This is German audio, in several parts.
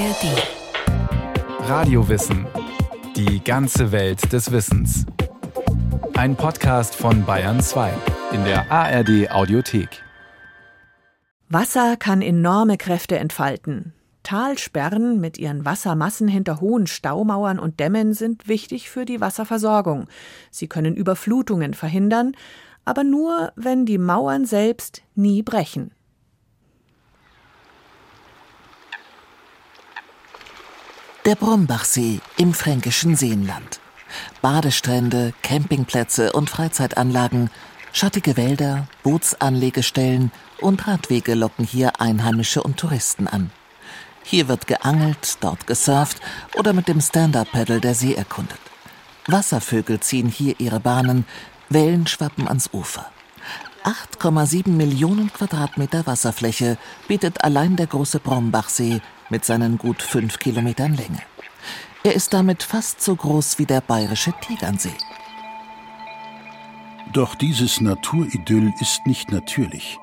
ARD. Radiowissen. Die ganze Welt des Wissens. Ein Podcast von Bayern 2 in der ARD Audiothek. Wasser kann enorme Kräfte entfalten. Talsperren mit ihren Wassermassen hinter hohen Staumauern und Dämmen sind wichtig für die Wasserversorgung. Sie können Überflutungen verhindern, aber nur, wenn die Mauern selbst nie brechen. Der Brombachsee im fränkischen Seenland. Badestrände, Campingplätze und Freizeitanlagen, schattige Wälder, Bootsanlegestellen und Radwege locken hier Einheimische und Touristen an. Hier wird geangelt, dort gesurft oder mit dem Stand-Up-Paddle der See erkundet. Wasservögel ziehen hier ihre Bahnen, Wellen schwappen ans Ufer. 8,7 Millionen Quadratmeter Wasserfläche bietet allein der große Brombachsee mit seinen gut fünf Kilometern Länge. Er ist damit fast so groß wie der bayerische Tegernsee. Doch dieses Naturidyll ist nicht natürlich.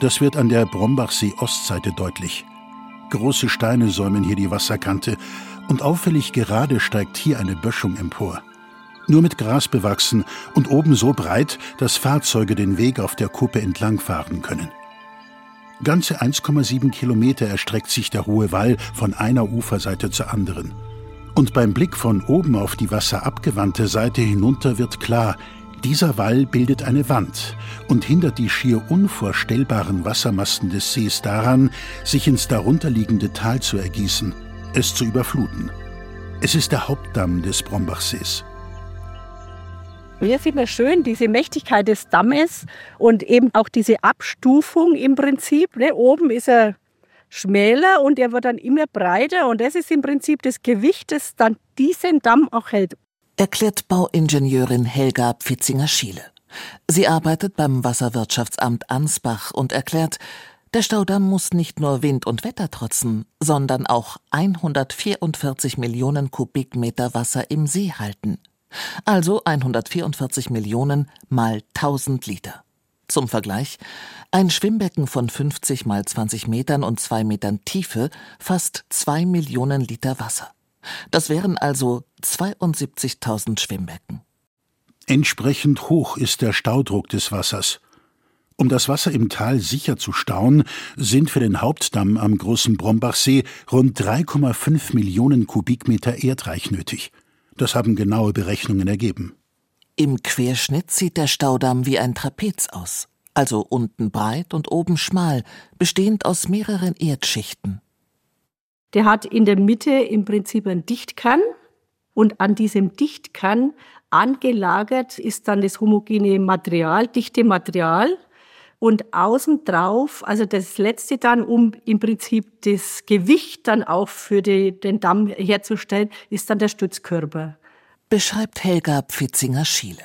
Das wird an der Brombachsee-Ostseite deutlich. Große Steine säumen hier die Wasserkante und auffällig gerade steigt hier eine Böschung empor. Nur mit Gras bewachsen und oben so breit, dass Fahrzeuge den Weg auf der Kuppe entlangfahren können. Ganze 1,7 Kilometer erstreckt sich der hohe Wall von einer Uferseite zur anderen. Und beim Blick von oben auf die wasserabgewandte Seite hinunter wird klar, dieser Wall bildet eine Wand und hindert die schier unvorstellbaren Wassermassen des Sees daran, sich ins darunterliegende Tal zu ergießen, es zu überfluten. Es ist der Hauptdamm des Brombachsees. Hier sieht man schön diese Mächtigkeit des Dammes und eben auch diese Abstufung im Prinzip. Ne? Oben ist er schmäler und er wird dann immer breiter und das ist im Prinzip das Gewicht, das dann diesen Damm auch hält. Erklärt Bauingenieurin Helga Pfitzinger-Schiele. Sie arbeitet beim Wasserwirtschaftsamt Ansbach und erklärt, der Staudamm muss nicht nur Wind und Wetter trotzen, sondern auch 144 Millionen Kubikmeter Wasser im See halten. Also 144 Millionen mal 1000 Liter. Zum Vergleich, ein Schwimmbecken von 50 mal 20 Metern und 2 Metern Tiefe fasst 2 Millionen Liter Wasser. Das wären also 72.000 Schwimmbecken. Entsprechend hoch ist der Staudruck des Wassers. Um das Wasser im Tal sicher zu stauen, sind für den Hauptdamm am großen Brombachsee rund 3,5 Millionen Kubikmeter Erdreich nötig. Das haben genaue Berechnungen ergeben. Im Querschnitt sieht der Staudamm wie ein Trapez aus, also unten breit und oben schmal, bestehend aus mehreren Erdschichten. Der hat in der Mitte im Prinzip einen Dichtkern und an diesem Dichtkern angelagert ist dann das homogene Material, dichte Material und außen drauf, also das letzte dann, um im Prinzip das Gewicht dann auch für die, den Damm herzustellen, ist dann der Stützkörper. Beschreibt Helga Pfitzinger-Schiele.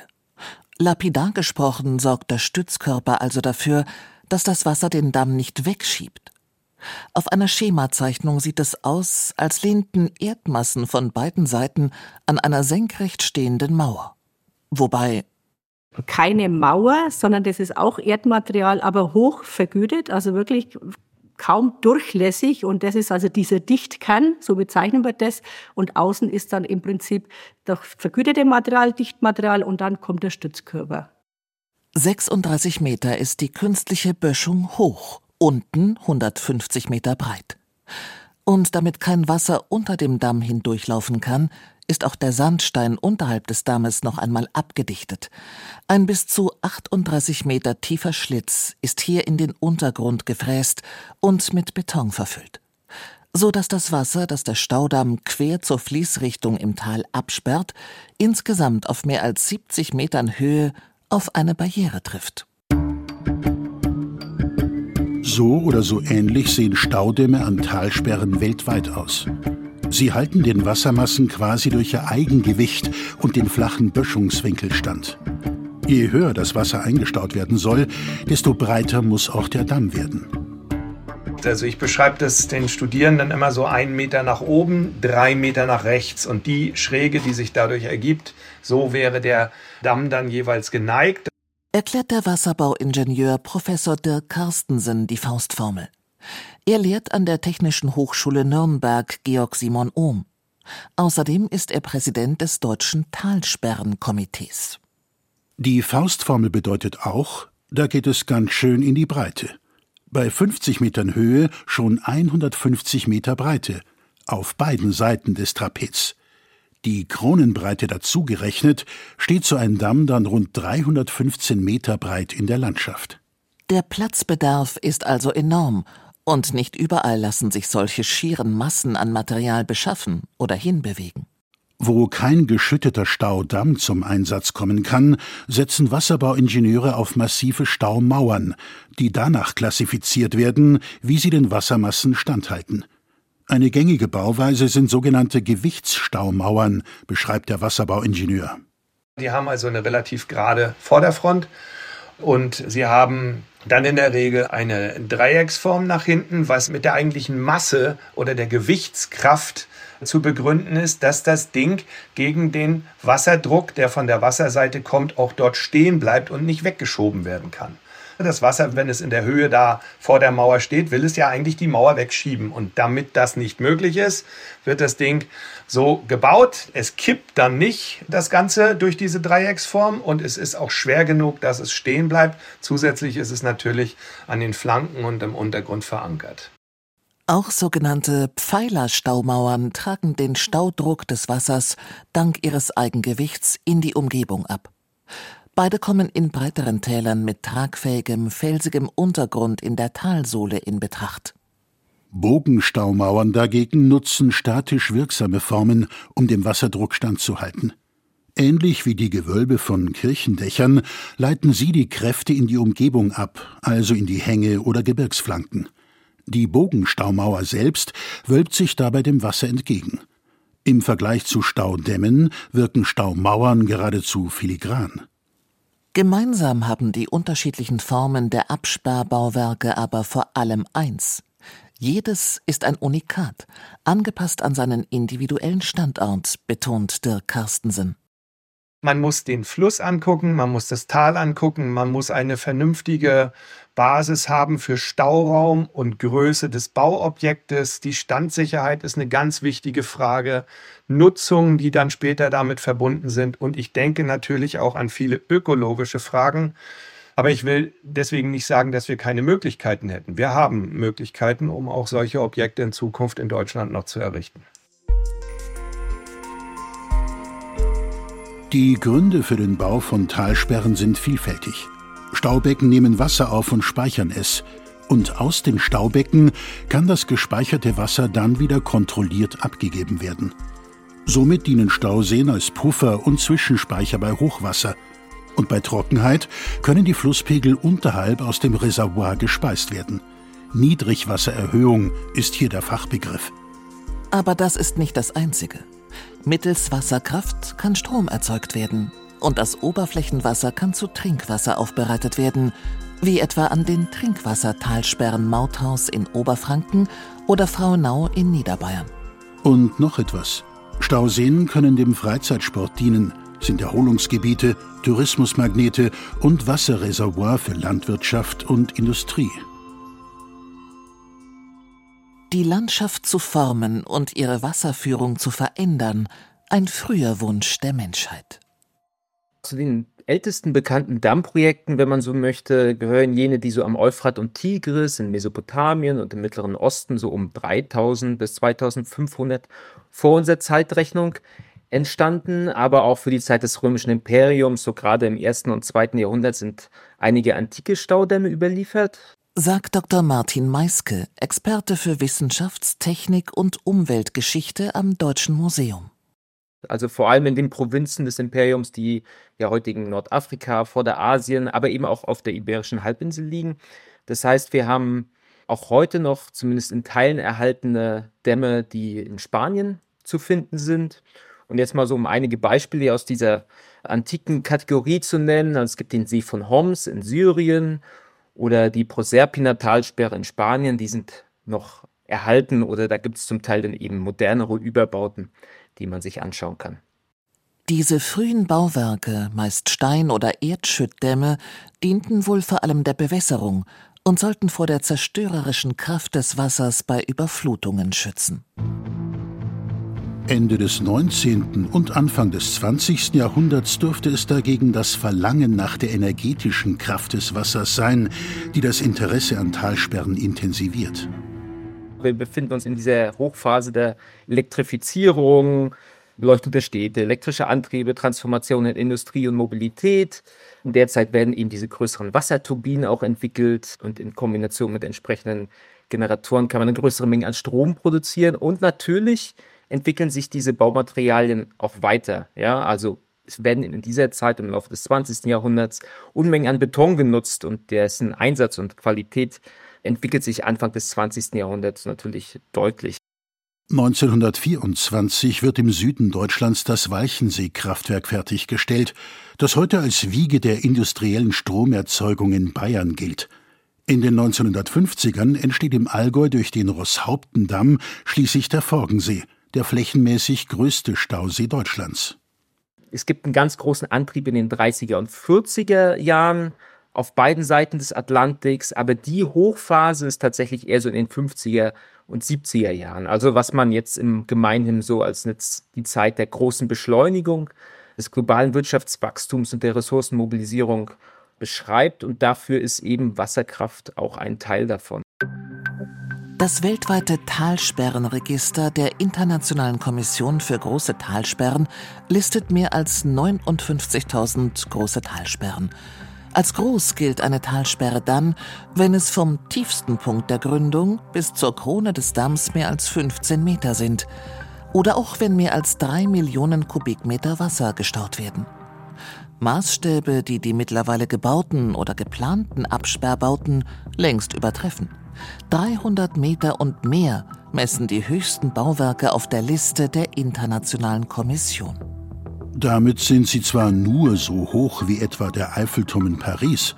Lapidar gesprochen sorgt der Stützkörper also dafür, dass das Wasser den Damm nicht wegschiebt. Auf einer Schemazeichnung sieht es aus, als lehnten Erdmassen von beiden Seiten an einer senkrecht stehenden Mauer. Wobei keine Mauer, sondern das ist auch Erdmaterial, aber hoch vergütet, also wirklich kaum durchlässig und das ist also dieser Dichtkern, so bezeichnen wir das und außen ist dann im Prinzip das vergütete Material, Dichtmaterial und dann kommt der Stützkörper. 36 Meter ist die künstliche Böschung hoch, unten 150 Meter breit. Und damit kein Wasser unter dem Damm hindurchlaufen kann, ist auch der Sandstein unterhalb des Dammes noch einmal abgedichtet. Ein bis zu 38 Meter tiefer Schlitz ist hier in den Untergrund gefräst und mit Beton verfüllt. So dass das Wasser, das der Staudamm quer zur Fließrichtung im Tal absperrt, insgesamt auf mehr als 70 Metern Höhe auf eine Barriere trifft. So oder so ähnlich sehen Staudämme an Talsperren weltweit aus. Sie halten den Wassermassen quasi durch ihr Eigengewicht und den flachen Böschungswinkel stand. Je höher das Wasser eingestaut werden soll, desto breiter muss auch der Damm werden. Also ich beschreibe das den Studierenden immer so einen Meter nach oben, drei Meter nach rechts. Und die Schräge, die sich dadurch ergibt, so wäre der Damm dann jeweils geneigt. Erklärt der Wasserbauingenieur Professor Dirk Carstensen die Faustformel. Er lehrt an der Technischen Hochschule Nürnberg Georg Simon Ohm. Außerdem ist er Präsident des Deutschen Talsperrenkomitees. Die Faustformel bedeutet auch, da geht es ganz schön in die Breite. Bei 50 Metern Höhe schon 150 Meter Breite, auf beiden Seiten des Trapez. Die Kronenbreite dazugerechnet, steht so ein Damm dann rund 315 Meter breit in der Landschaft. Der Platzbedarf ist also enorm und nicht überall lassen sich solche schieren Massen an Material beschaffen oder hinbewegen. Wo kein geschütteter Staudamm zum Einsatz kommen kann, setzen Wasserbauingenieure auf massive Staumauern, die danach klassifiziert werden, wie sie den Wassermassen standhalten. Eine gängige Bauweise sind sogenannte Gewichtsstaumauern, beschreibt der Wasserbauingenieur. Die haben also eine relativ gerade Vorderfront und sie haben dann in der Regel eine Dreiecksform nach hinten, was mit der eigentlichen Masse oder der Gewichtskraft zu begründen ist, dass das Ding gegen den Wasserdruck, der von der Wasserseite kommt, auch dort stehen bleibt und nicht weggeschoben werden kann. Das Wasser, wenn es in der Höhe da vor der Mauer steht, will es ja eigentlich die Mauer wegschieben. Und damit das nicht möglich ist, wird das Ding so gebaut. Es kippt dann nicht das Ganze durch diese Dreiecksform und es ist auch schwer genug, dass es stehen bleibt. Zusätzlich ist es natürlich an den Flanken und im Untergrund verankert. Auch sogenannte Pfeilerstaumauern tragen den Staudruck des Wassers dank ihres Eigengewichts in die Umgebung ab. Beide kommen in breiteren Tälern mit tragfähigem, felsigem Untergrund in der Talsohle in Betracht. Bogenstaumauern dagegen nutzen statisch wirksame Formen, um dem Wasserdruck standzuhalten. Ähnlich wie die Gewölbe von Kirchendächern leiten sie die Kräfte in die Umgebung ab, also in die Hänge oder Gebirgsflanken. Die Bogenstaumauer selbst wölbt sich dabei dem Wasser entgegen. Im Vergleich zu Staudämmen wirken Staumauern geradezu filigran. Gemeinsam haben die unterschiedlichen Formen der Absperrbauwerke aber vor allem eins. Jedes ist ein Unikat, angepasst an seinen individuellen Standort, betont Dirk Carstensen. Man muss den Fluss angucken, man muss das Tal angucken, man muss eine vernünftige Basis haben für Stauraum und Größe des Bauobjektes. Die Standsicherheit ist eine ganz wichtige Frage. Nutzungen, die dann später damit verbunden sind. Und ich denke natürlich auch an viele ökologische Fragen. Aber ich will deswegen nicht sagen, dass wir keine Möglichkeiten hätten. Wir haben Möglichkeiten, um auch solche Objekte in Zukunft in Deutschland noch zu errichten. Die Gründe für den Bau von Talsperren sind vielfältig. Staubecken nehmen Wasser auf und speichern es. Und aus den Staubecken kann das gespeicherte Wasser dann wieder kontrolliert abgegeben werden. Somit dienen Stauseen als Puffer und Zwischenspeicher bei Hochwasser. Und bei Trockenheit können die Flusspegel unterhalb aus dem Reservoir gespeist werden. Niedrigwassererhöhung ist hier der Fachbegriff. Aber das ist nicht das Einzige. Mittels Wasserkraft kann Strom erzeugt werden und das Oberflächenwasser kann zu Trinkwasser aufbereitet werden, wie etwa an den Trinkwassertalsperren Mauthaus in Oberfranken oder Frauenau in Niederbayern. Und noch etwas. Stauseen können dem Freizeitsport dienen, sind Erholungsgebiete, Tourismusmagnete und Wasserreservoir für Landwirtschaft und Industrie. Die Landschaft zu formen und ihre Wasserführung zu verändern, ein früher Wunsch der Menschheit. Zu den ältesten bekannten Dammprojekten, wenn man so möchte, gehören jene, die so am Euphrat und Tigris in Mesopotamien und im Mittleren Osten so um 3000 bis 2500 vor unserer Zeitrechnung entstanden, aber auch für die Zeit des römischen Imperiums, so gerade im ersten und zweiten Jahrhundert sind einige antike Staudämme überliefert sagt Dr. Martin Meiske, Experte für Wissenschafts-, Technik- und Umweltgeschichte am Deutschen Museum. Also vor allem in den Provinzen des Imperiums, die ja heutigen Nordafrika, Vorderasien, aber eben auch auf der Iberischen Halbinsel liegen. Das heißt, wir haben auch heute noch zumindest in Teilen erhaltene Dämme, die in Spanien zu finden sind. Und jetzt mal so, um einige Beispiele aus dieser antiken Kategorie zu nennen. Also es gibt den See von Homs in Syrien oder die Proserpina-Talsperre in Spanien, die sind noch erhalten oder da gibt es zum Teil dann eben modernere Überbauten, die man sich anschauen kann. Diese frühen Bauwerke, meist Stein- oder Erdschüttdämme, dienten wohl vor allem der Bewässerung und sollten vor der zerstörerischen Kraft des Wassers bei Überflutungen schützen. Ende des 19. und Anfang des 20. Jahrhunderts dürfte es dagegen das Verlangen nach der energetischen Kraft des Wassers sein, die das Interesse an Talsperren intensiviert. Wir befinden uns in dieser Hochphase der Elektrifizierung, Beleuchtung der Städte, elektrische Antriebe, Transformation in Industrie und Mobilität. In der Zeit werden eben diese größeren Wasserturbinen auch entwickelt und in Kombination mit entsprechenden Generatoren kann man eine größere Menge an Strom produzieren und natürlich entwickeln sich diese Baumaterialien auch weiter. Ja, also es werden in dieser Zeit im Laufe des 20. Jahrhunderts Unmengen an Beton genutzt und dessen Einsatz und Qualität entwickelt sich Anfang des 20. Jahrhunderts natürlich deutlich. 1924 wird im Süden Deutschlands das Walchensee-Kraftwerk fertiggestellt, das heute als Wiege der industriellen Stromerzeugung in Bayern gilt. In den 1950ern entsteht im Allgäu durch den Rosshauptendamm schließlich der Forgensee der flächenmäßig größte Stausee Deutschlands. Es gibt einen ganz großen Antrieb in den 30er und 40er Jahren auf beiden Seiten des Atlantiks, aber die Hochphase ist tatsächlich eher so in den 50er und 70er Jahren. Also was man jetzt im Gemeinhin so als die Zeit der großen Beschleunigung des globalen Wirtschaftswachstums und der Ressourcenmobilisierung beschreibt und dafür ist eben Wasserkraft auch ein Teil davon. Das weltweite Talsperrenregister der Internationalen Kommission für große Talsperren listet mehr als 59.000 große Talsperren. Als groß gilt eine Talsperre dann, wenn es vom tiefsten Punkt der Gründung bis zur Krone des Damms mehr als 15 Meter sind. Oder auch wenn mehr als drei Millionen Kubikmeter Wasser gestaut werden. Maßstäbe, die die mittlerweile gebauten oder geplanten Absperrbauten längst übertreffen. 300 Meter und mehr messen die höchsten Bauwerke auf der Liste der Internationalen Kommission. Damit sind sie zwar nur so hoch wie etwa der Eiffelturm in Paris,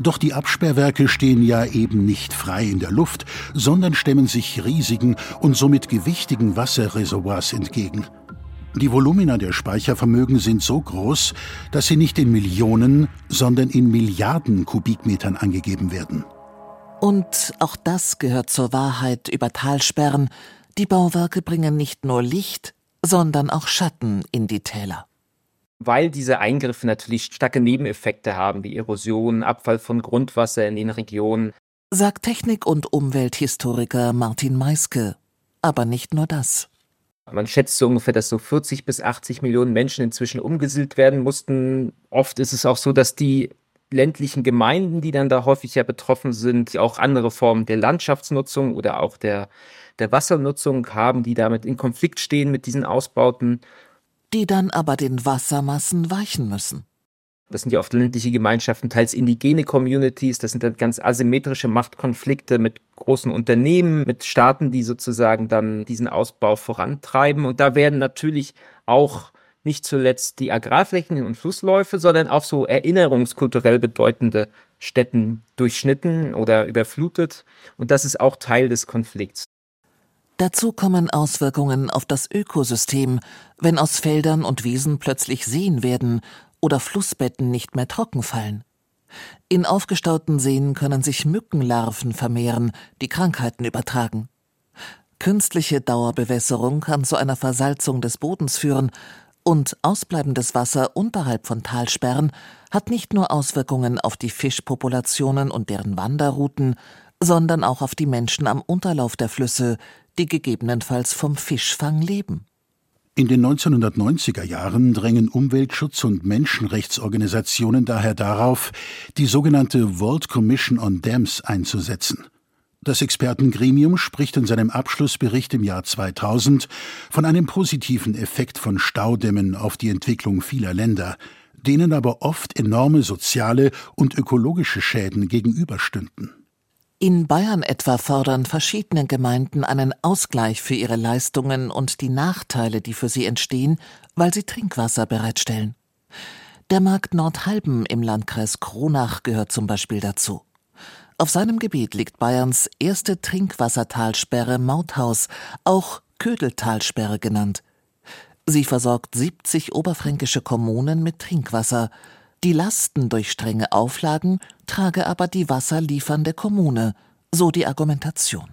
doch die Absperrwerke stehen ja eben nicht frei in der Luft, sondern stemmen sich riesigen und somit gewichtigen Wasserreservoirs entgegen. Die Volumina der Speichervermögen sind so groß, dass sie nicht in Millionen, sondern in Milliarden Kubikmetern angegeben werden. Und auch das gehört zur Wahrheit über Talsperren. Die Bauwerke bringen nicht nur Licht, sondern auch Schatten in die Täler. Weil diese Eingriffe natürlich starke Nebeneffekte haben, wie Erosion, Abfall von Grundwasser in den Regionen. Sagt Technik- und Umwelthistoriker Martin Meiske. Aber nicht nur das. Man schätzt so ungefähr, dass so 40 bis 80 Millionen Menschen inzwischen umgesiedelt werden mussten. Oft ist es auch so, dass die ländlichen Gemeinden, die dann da häufig ja betroffen sind, auch andere Formen der Landschaftsnutzung oder auch der, der Wassernutzung haben, die damit in Konflikt stehen mit diesen Ausbauten. Die dann aber den Wassermassen weichen müssen. Das sind ja oft ländliche Gemeinschaften, teils indigene Communities. Das sind dann ganz asymmetrische Machtkonflikte mit großen Unternehmen, mit Staaten, die sozusagen dann diesen Ausbau vorantreiben. Und da werden natürlich auch nicht zuletzt die Agrarflächen und Flussläufe, sondern auch so erinnerungskulturell bedeutende Städten durchschnitten oder überflutet. Und das ist auch Teil des Konflikts. Dazu kommen Auswirkungen auf das Ökosystem, wenn aus Feldern und Wiesen plötzlich Seen werden oder Flussbetten nicht mehr trocken fallen. In aufgestauten Seen können sich Mückenlarven vermehren, die Krankheiten übertragen. Künstliche Dauerbewässerung kann zu einer Versalzung des Bodens führen und ausbleibendes Wasser unterhalb von Talsperren hat nicht nur Auswirkungen auf die Fischpopulationen und deren Wanderrouten, sondern auch auf die Menschen am Unterlauf der Flüsse, die gegebenenfalls vom Fischfang leben. In den 1990er Jahren drängen Umweltschutz- und Menschenrechtsorganisationen daher darauf, die sogenannte World Commission on Dams einzusetzen. Das Expertengremium spricht in seinem Abschlussbericht im Jahr 2000 von einem positiven Effekt von Staudämmen auf die Entwicklung vieler Länder, denen aber oft enorme soziale und ökologische Schäden gegenüberstünden. In Bayern etwa fordern verschiedene Gemeinden einen Ausgleich für ihre Leistungen und die Nachteile, die für sie entstehen, weil sie Trinkwasser bereitstellen. Der Markt Nordhalben im Landkreis Kronach gehört zum Beispiel dazu. Auf seinem Gebiet liegt Bayerns erste Trinkwassertalsperre Mauthaus, auch Ködeltalsperre genannt. Sie versorgt 70 oberfränkische Kommunen mit Trinkwasser. Die Lasten durch strenge Auflagen trage aber die wasserliefernde Kommune, so die Argumentation.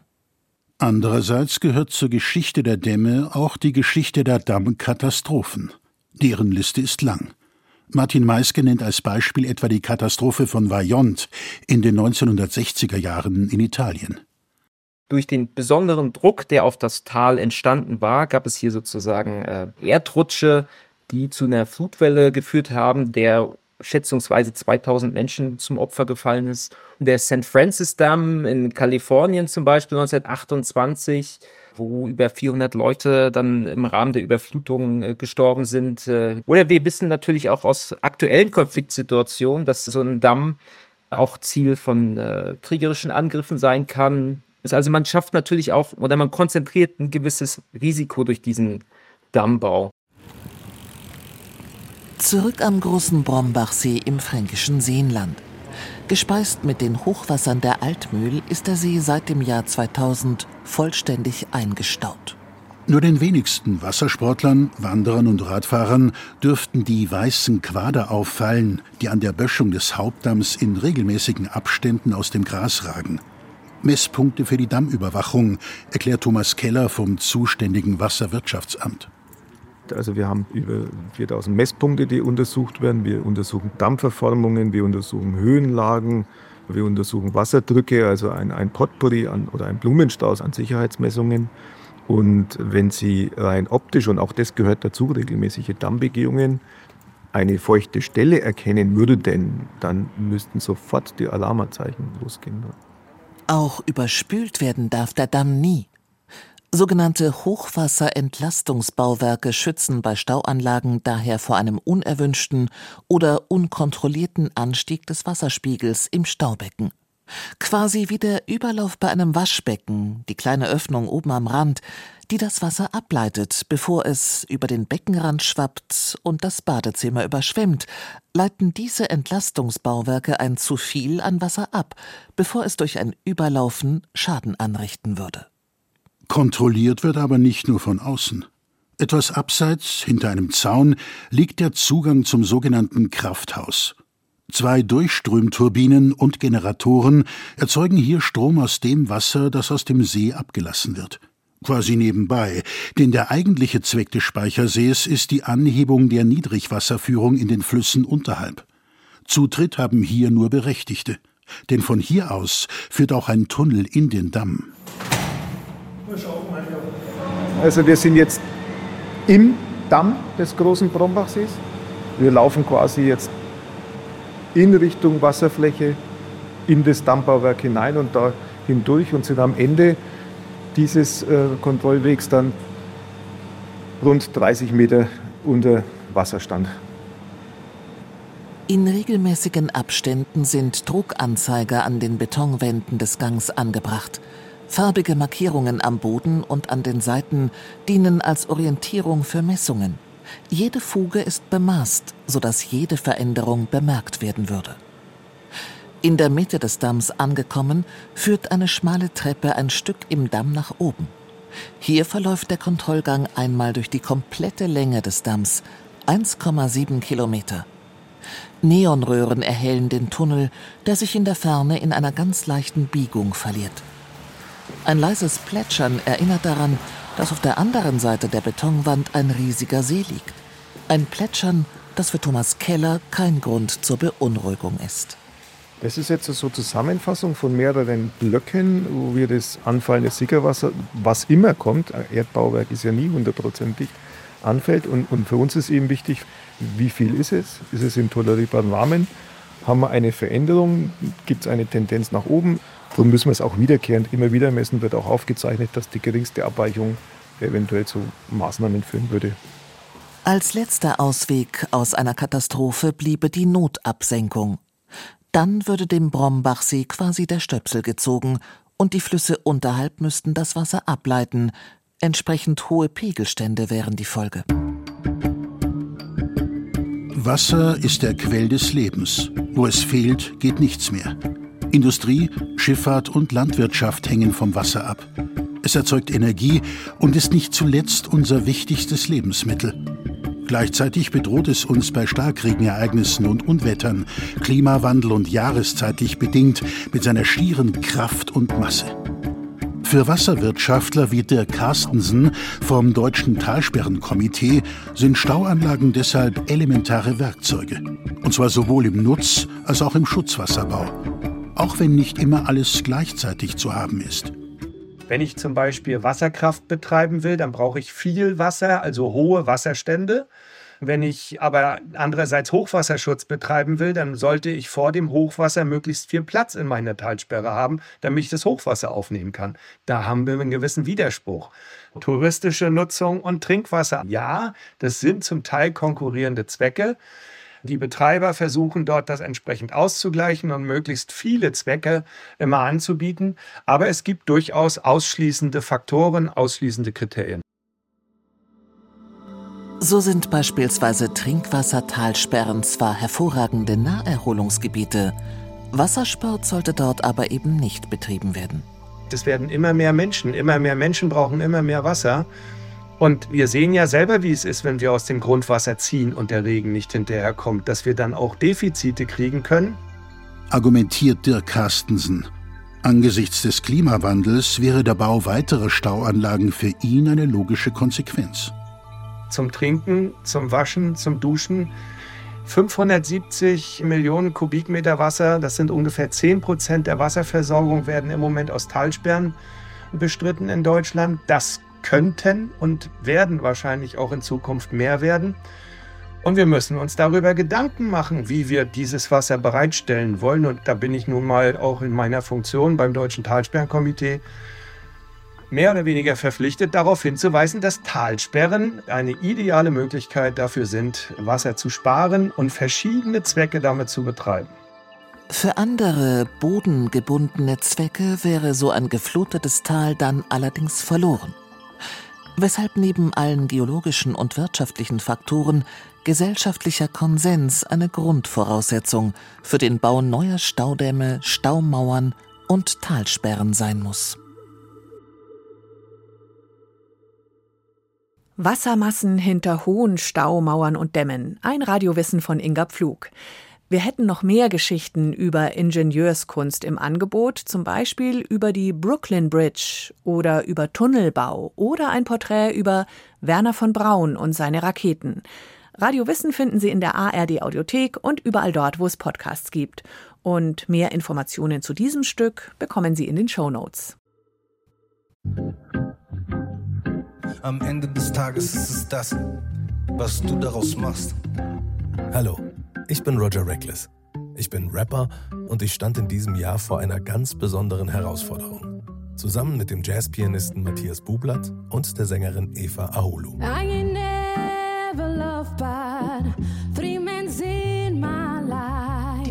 Andererseits gehört zur Geschichte der Dämme auch die Geschichte der Dammkatastrophen. Deren Liste ist lang. Martin Meiske nennt als Beispiel etwa die Katastrophe von Vajont in den 1960er Jahren in Italien. Durch den besonderen Druck, der auf das Tal entstanden war, gab es hier sozusagen äh, Erdrutsche, die zu einer Flutwelle geführt haben, der schätzungsweise 2000 Menschen zum Opfer gefallen ist. Der St. Francis Dam in Kalifornien zum Beispiel 1928 wo über 400 Leute dann im Rahmen der Überflutung äh, gestorben sind. Äh, oder wir wissen natürlich auch aus aktuellen Konfliktsituationen, dass so ein Damm auch Ziel von äh, kriegerischen Angriffen sein kann. Also man schafft natürlich auch oder man konzentriert ein gewisses Risiko durch diesen Dammbau. Zurück am großen Brombachsee im fränkischen Seenland. Gespeist mit den Hochwassern der Altmühl ist der See seit dem Jahr 2000 vollständig eingestaut. Nur den wenigsten Wassersportlern, Wanderern und Radfahrern dürften die weißen Quader auffallen, die an der Böschung des Hauptdamms in regelmäßigen Abständen aus dem Gras ragen. Messpunkte für die Dammüberwachung, erklärt Thomas Keller vom zuständigen Wasserwirtschaftsamt. Also wir haben über 4000 Messpunkte, die untersucht werden. Wir untersuchen Dampfverformungen, wir untersuchen Höhenlagen, wir untersuchen Wasserdrücke, also ein, ein Potpourri an, oder ein Blumenstrauß an Sicherheitsmessungen. Und wenn Sie rein optisch, und auch das gehört dazu, regelmäßige Dammbegehungen, eine feuchte Stelle erkennen würden, dann müssten sofort die Alarmanzeichen losgehen. Auch überspült werden darf der Damm nie. Sogenannte Hochwasserentlastungsbauwerke schützen bei Stauanlagen daher vor einem unerwünschten oder unkontrollierten Anstieg des Wasserspiegels im Staubecken. Quasi wie der Überlauf bei einem Waschbecken, die kleine Öffnung oben am Rand, die das Wasser ableitet, bevor es über den Beckenrand schwappt und das Badezimmer überschwemmt, leiten diese Entlastungsbauwerke ein zu viel an Wasser ab, bevor es durch ein Überlaufen Schaden anrichten würde. Kontrolliert wird aber nicht nur von außen. Etwas abseits, hinter einem Zaun, liegt der Zugang zum sogenannten Krafthaus. Zwei Durchströmturbinen und Generatoren erzeugen hier Strom aus dem Wasser, das aus dem See abgelassen wird. Quasi nebenbei, denn der eigentliche Zweck des Speichersees ist die Anhebung der Niedrigwasserführung in den Flüssen unterhalb. Zutritt haben hier nur Berechtigte, denn von hier aus führt auch ein Tunnel in den Damm. Also wir sind jetzt im Damm des großen Brombachsees. Wir laufen quasi jetzt in Richtung Wasserfläche in das Dammbauwerk hinein und da hindurch und sind am Ende dieses äh, Kontrollwegs dann rund 30 Meter unter Wasserstand. In regelmäßigen Abständen sind Druckanzeiger an den Betonwänden des Gangs angebracht. Farbige Markierungen am Boden und an den Seiten dienen als Orientierung für Messungen. Jede Fuge ist bemaßt, sodass jede Veränderung bemerkt werden würde. In der Mitte des Damms angekommen, führt eine schmale Treppe ein Stück im Damm nach oben. Hier verläuft der Kontrollgang einmal durch die komplette Länge des Damms, 1,7 Kilometer. Neonröhren erhellen den Tunnel, der sich in der Ferne in einer ganz leichten Biegung verliert. Ein leises Plätschern erinnert daran, dass auf der anderen Seite der Betonwand ein riesiger See liegt. Ein Plätschern, das für Thomas Keller kein Grund zur Beunruhigung ist. Das ist jetzt so Zusammenfassung von mehreren Blöcken, wo wir das anfallende Sickerwasser, was immer kommt, Erdbauwerk ist ja nie hundertprozentig, anfällt. Und, und für uns ist eben wichtig, wie viel ist es? Ist es im tolerierbaren Rahmen? Haben wir eine Veränderung? Gibt es eine Tendenz nach oben? Darum müssen wir es auch wiederkehrend immer wieder messen, wird auch aufgezeichnet, dass die geringste Abweichung eventuell zu Maßnahmen führen würde. Als letzter Ausweg aus einer Katastrophe bliebe die Notabsenkung. Dann würde dem Brombachsee quasi der Stöpsel gezogen und die Flüsse unterhalb müssten das Wasser ableiten. Entsprechend hohe Pegelstände wären die Folge. Wasser ist der Quell des Lebens. Wo es fehlt, geht nichts mehr. Industrie, Schifffahrt und Landwirtschaft hängen vom Wasser ab. Es erzeugt Energie und ist nicht zuletzt unser wichtigstes Lebensmittel. Gleichzeitig bedroht es uns bei Starkregenereignissen und Unwettern, Klimawandel und jahreszeitlich bedingt mit seiner schieren Kraft und Masse. Für Wasserwirtschaftler wie Dirk Carstensen vom Deutschen Talsperrenkomitee sind Stauanlagen deshalb elementare Werkzeuge. Und zwar sowohl im Nutz- als auch im Schutzwasserbau. Auch wenn nicht immer alles gleichzeitig zu haben ist. Wenn ich zum Beispiel Wasserkraft betreiben will, dann brauche ich viel Wasser, also hohe Wasserstände. Wenn ich aber andererseits Hochwasserschutz betreiben will, dann sollte ich vor dem Hochwasser möglichst viel Platz in meiner Talsperre haben, damit ich das Hochwasser aufnehmen kann. Da haben wir einen gewissen Widerspruch. Touristische Nutzung und Trinkwasser. Ja, das sind zum Teil konkurrierende Zwecke. Die Betreiber versuchen dort das entsprechend auszugleichen und möglichst viele Zwecke immer anzubieten. Aber es gibt durchaus ausschließende Faktoren, ausschließende Kriterien. So sind beispielsweise Trinkwassertalsperren zwar hervorragende Naherholungsgebiete, Wassersport sollte dort aber eben nicht betrieben werden. Es werden immer mehr Menschen, immer mehr Menschen brauchen immer mehr Wasser. Und wir sehen ja selber, wie es ist, wenn wir aus dem Grundwasser ziehen und der Regen nicht hinterherkommt, dass wir dann auch Defizite kriegen können. Argumentiert Dirk Carstensen. Angesichts des Klimawandels wäre der Bau weiterer Stauanlagen für ihn eine logische Konsequenz zum Trinken, zum Waschen, zum Duschen. 570 Millionen Kubikmeter Wasser, das sind ungefähr 10 Prozent der Wasserversorgung, werden im Moment aus Talsperren bestritten in Deutschland. Das könnten und werden wahrscheinlich auch in Zukunft mehr werden. Und wir müssen uns darüber Gedanken machen, wie wir dieses Wasser bereitstellen wollen. Und da bin ich nun mal auch in meiner Funktion beim Deutschen Talsperrenkomitee mehr oder weniger verpflichtet, darauf hinzuweisen, dass Talsperren eine ideale Möglichkeit dafür sind, Wasser zu sparen und verschiedene Zwecke damit zu betreiben. Für andere bodengebundene Zwecke wäre so ein geflutetes Tal dann allerdings verloren. Weshalb neben allen geologischen und wirtschaftlichen Faktoren gesellschaftlicher Konsens eine Grundvoraussetzung für den Bau neuer Staudämme, Staumauern und Talsperren sein muss. Wassermassen hinter hohen Staumauern und Dämmen. Ein Radiowissen von Inga Pflug. Wir hätten noch mehr Geschichten über Ingenieurskunst im Angebot, zum Beispiel über die Brooklyn Bridge oder über Tunnelbau oder ein Porträt über Werner von Braun und seine Raketen. Radio Wissen finden Sie in der ARD Audiothek und überall dort, wo es Podcasts gibt. Und mehr Informationen zu diesem Stück bekommen Sie in den Show Notes. Am Ende des Tages ist es das, was du daraus machst. Hallo, ich bin Roger Reckless. Ich bin Rapper und ich stand in diesem Jahr vor einer ganz besonderen Herausforderung. Zusammen mit dem Jazzpianisten Matthias Bublatt und der Sängerin Eva Ahulu.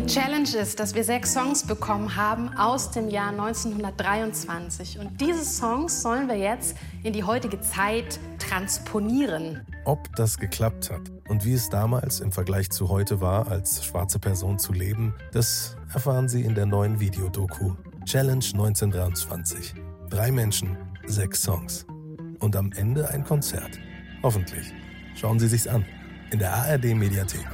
Challenge ist, dass wir sechs Songs bekommen haben aus dem Jahr 1923. Und diese Songs sollen wir jetzt in die heutige Zeit transponieren. Ob das geklappt hat und wie es damals im Vergleich zu heute war, als schwarze Person zu leben, das erfahren Sie in der neuen Videodoku Challenge 1923. Drei Menschen, sechs Songs. Und am Ende ein Konzert. Hoffentlich. Schauen Sie sich's an. In der ARD Mediathek.